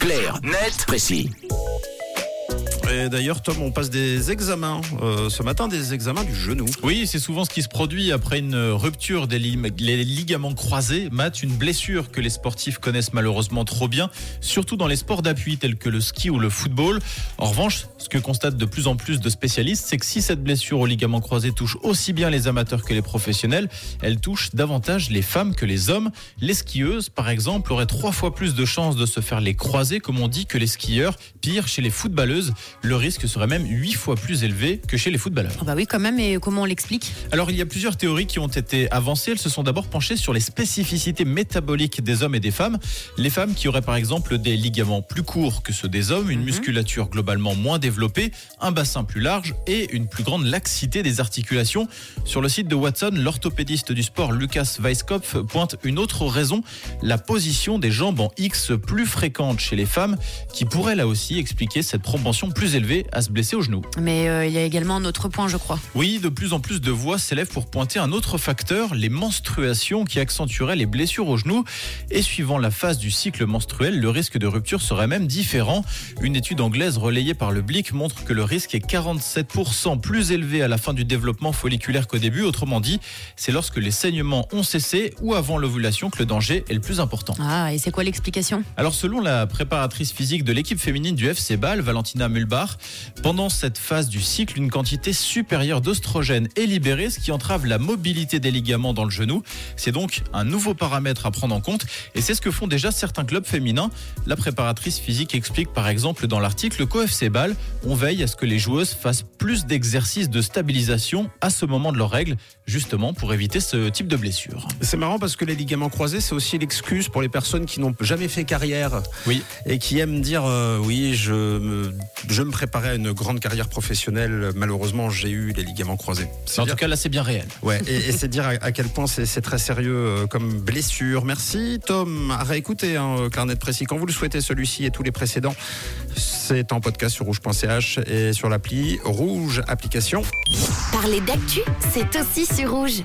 Clair, net, précis. Et d'ailleurs, Tom, on passe des examens euh, ce matin, des examens du genou. Oui, c'est souvent ce qui se produit après une rupture des ligaments croisés. Matt, une blessure que les sportifs connaissent malheureusement trop bien, surtout dans les sports d'appui tels que le ski ou le football. En revanche, ce que constatent de plus en plus de spécialistes, c'est que si cette blessure au ligament croisé touche aussi bien les amateurs que les professionnels, elle touche davantage les femmes que les hommes. Les skieuses, par exemple, auraient trois fois plus de chances de se faire les croiser, comme on dit, que les skieurs. Pire, chez les footballeuses, le risque serait même 8 fois plus élevé que chez les footballeurs. Ah bah oui, quand même, et comment on l'explique? Alors, il y a plusieurs théories qui ont été avancées. Elles se sont d'abord penchées sur les spécificités métaboliques des hommes et des femmes. Les femmes qui auraient par exemple des ligaments plus courts que ceux des hommes, une mhm. musculature globalement moins développée, un bassin plus large et une plus grande laxité des articulations. Sur le site de Watson, l'orthopédiste du sport Lucas Weisskopf pointe une autre raison, la position des jambes en X plus fréquente chez les femmes, qui pourrait là aussi expliquer cette propension plus élevé à se blesser au genou. Mais euh, il y a également un autre point, je crois. Oui, de plus en plus de voix s'élèvent pour pointer un autre facteur, les menstruations qui accentueraient les blessures au genou. Et suivant la phase du cycle menstruel, le risque de rupture serait même différent. Une étude anglaise relayée par le Blick montre que le risque est 47% plus élevé à la fin du développement folliculaire qu'au début. Autrement dit, c'est lorsque les saignements ont cessé ou avant l'ovulation que le danger est le plus important. Ah, et c'est quoi l'explication? Alors, selon la préparatrice physique de l'équipe féminine du FC Bâle, Valentina Pendant cette phase du cycle, une quantité supérieure d'oestrogène est libérée, ce qui entrave la mobilité des ligaments dans le genou. C'est donc un nouveau paramètre à prendre en compte et c'est ce que font déjà certains clubs féminins. La préparatrice physique explique par exemple dans l'article qu'au FC Ball, on veille à ce que les joueuses fassent plus d'exercices de stabilisation à ce moment de leurs règles, justement pour éviter ce type de blessure. C'est marrant parce que les ligaments croisés, c'est aussi l'excuse pour les personnes qui n'ont jamais fait carrière oui. et qui aiment dire euh, oui, je me, je me préparer à une grande carrière professionnelle. Malheureusement, j'ai eu les ligaments croisés. En tout cas, là, c'est bien réel. Ouais, et, c'est dire à, quel point c'est très sérieux euh, comme blessure. Merci, Tom. À réécouter, hein, carnet de précis. Quand vous le souhaitez, celui-ci et tous les précédents, c'est en podcast sur rouge.ch et sur l'appli Rouge Application. Parler d'actu, c'est aussi sur rouge.